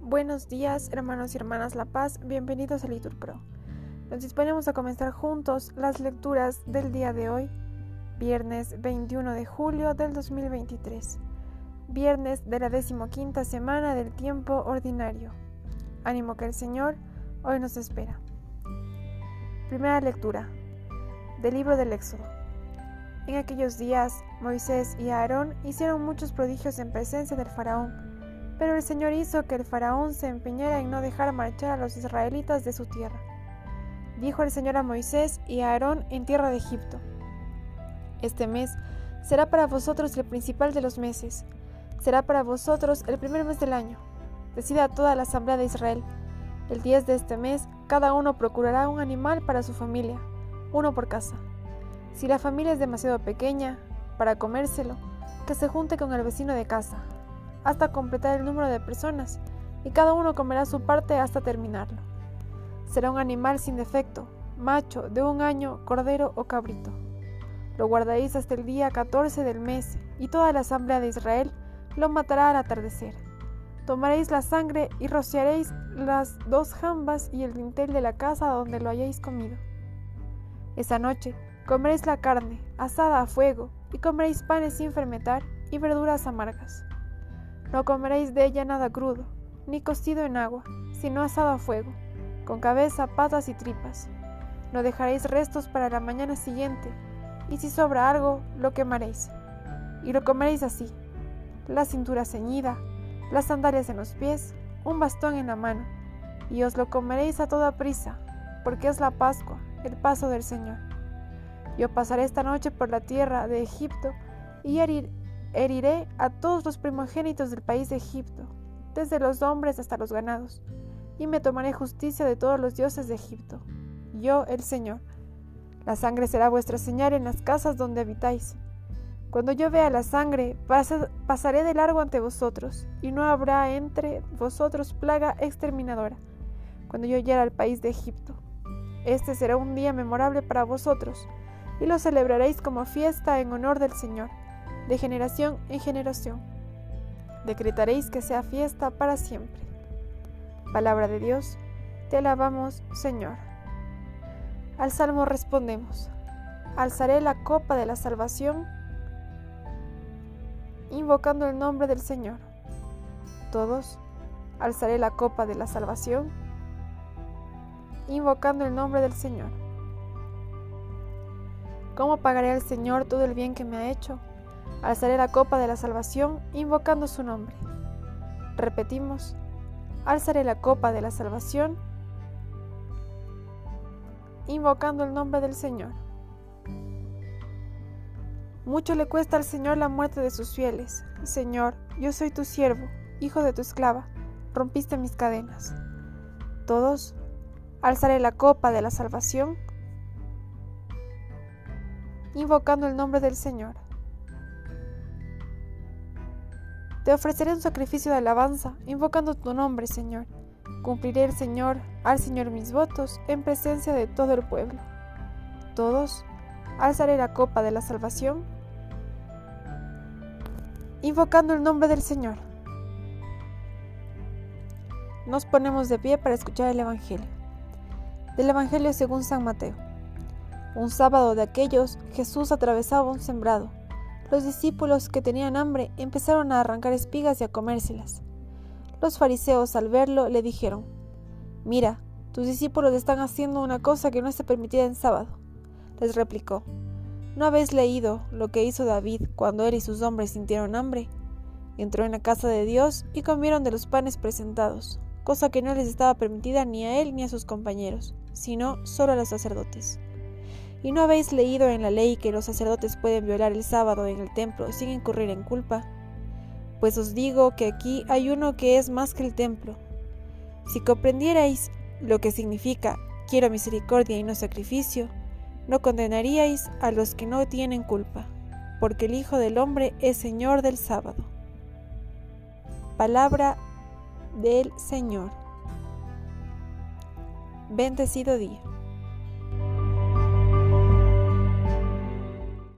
Buenos días, hermanos y hermanas La Paz, bienvenidos a Litur Pro. Nos disponemos a comenzar juntos las lecturas del día de hoy, viernes 21 de julio del 2023, viernes de la decimoquinta semana del tiempo ordinario. Ánimo que el Señor hoy nos espera. Primera lectura del libro del Éxodo. En aquellos días, Moisés y Aarón hicieron muchos prodigios en presencia del faraón pero el Señor hizo que el faraón se empeñara en no dejar marchar a los israelitas de su tierra. Dijo el Señor a Moisés y a Aarón en tierra de Egipto. Este mes será para vosotros el principal de los meses. Será para vosotros el primer mes del año. Decida toda la asamblea de Israel. El 10 de este mes, cada uno procurará un animal para su familia, uno por casa. Si la familia es demasiado pequeña para comérselo, que se junte con el vecino de casa, hasta completar el número de personas, y cada uno comerá su parte hasta terminarlo. Será un animal sin defecto, macho, de un año, cordero o cabrito. Lo guardaréis hasta el día 14 del mes, y toda la asamblea de Israel lo matará al atardecer. Tomaréis la sangre y rociaréis las dos jambas y el dintel de la casa donde lo hayáis comido. Esa noche comeréis la carne, asada a fuego, y comeréis panes sin fermentar y verduras amargas. No comeréis de ella nada crudo, ni cocido en agua, sino asado a fuego, con cabeza, patas y tripas. No dejaréis restos para la mañana siguiente, y si sobra algo, lo quemaréis. Y lo comeréis así, la cintura ceñida, las sandalias en los pies, un bastón en la mano, y os lo comeréis a toda prisa, porque es la Pascua, el paso del Señor. Yo pasaré esta noche por la tierra de Egipto, y heriré a todos los primogénitos del país de Egipto, desde los hombres hasta los ganados, y me tomaré justicia de todos los dioses de Egipto. Yo, el Señor. La sangre será vuestra señal en las casas donde habitáis. Cuando yo vea la sangre, pasaré de largo ante vosotros, y no habrá entre vosotros plaga exterminadora, cuando yo llegue al país de Egipto. Este será un día memorable para vosotros, y lo celebraréis como fiesta en honor del Señor de generación en generación. Decretaréis que sea fiesta para siempre. Palabra de Dios, te alabamos, Señor. Al salmo respondemos, alzaré la copa de la salvación, invocando el nombre del Señor. Todos, alzaré la copa de la salvación, invocando el nombre del Señor. ¿Cómo pagaré al Señor todo el bien que me ha hecho? Alzaré la copa de la salvación invocando su nombre. Repetimos, alzaré la copa de la salvación invocando el nombre del Señor. Mucho le cuesta al Señor la muerte de sus fieles. Señor, yo soy tu siervo, hijo de tu esclava, rompiste mis cadenas. Todos, alzaré la copa de la salvación invocando el nombre del Señor. Te ofreceré un sacrificio de alabanza, invocando tu nombre, Señor. Cumpliré el Señor, al Señor mis votos, en presencia de todo el pueblo. Todos, alzaré la copa de la salvación, invocando el nombre del Señor. Nos ponemos de pie para escuchar el Evangelio. Del Evangelio según San Mateo. Un sábado de aquellos, Jesús atravesaba un sembrado los discípulos que tenían hambre empezaron a arrancar espigas y a comérselas. Los fariseos al verlo le dijeron, Mira, tus discípulos están haciendo una cosa que no está permitida en sábado. Les replicó, ¿no habéis leído lo que hizo David cuando él y sus hombres sintieron hambre? Entró en la casa de Dios y comieron de los panes presentados, cosa que no les estaba permitida ni a él ni a sus compañeros, sino solo a los sacerdotes. ¿Y no habéis leído en la ley que los sacerdotes pueden violar el sábado en el templo sin incurrir en culpa? Pues os digo que aquí hay uno que es más que el templo. Si comprendierais lo que significa quiero misericordia y no sacrificio, no condenaríais a los que no tienen culpa, porque el Hijo del Hombre es Señor del sábado. Palabra del Señor. Bendecido día.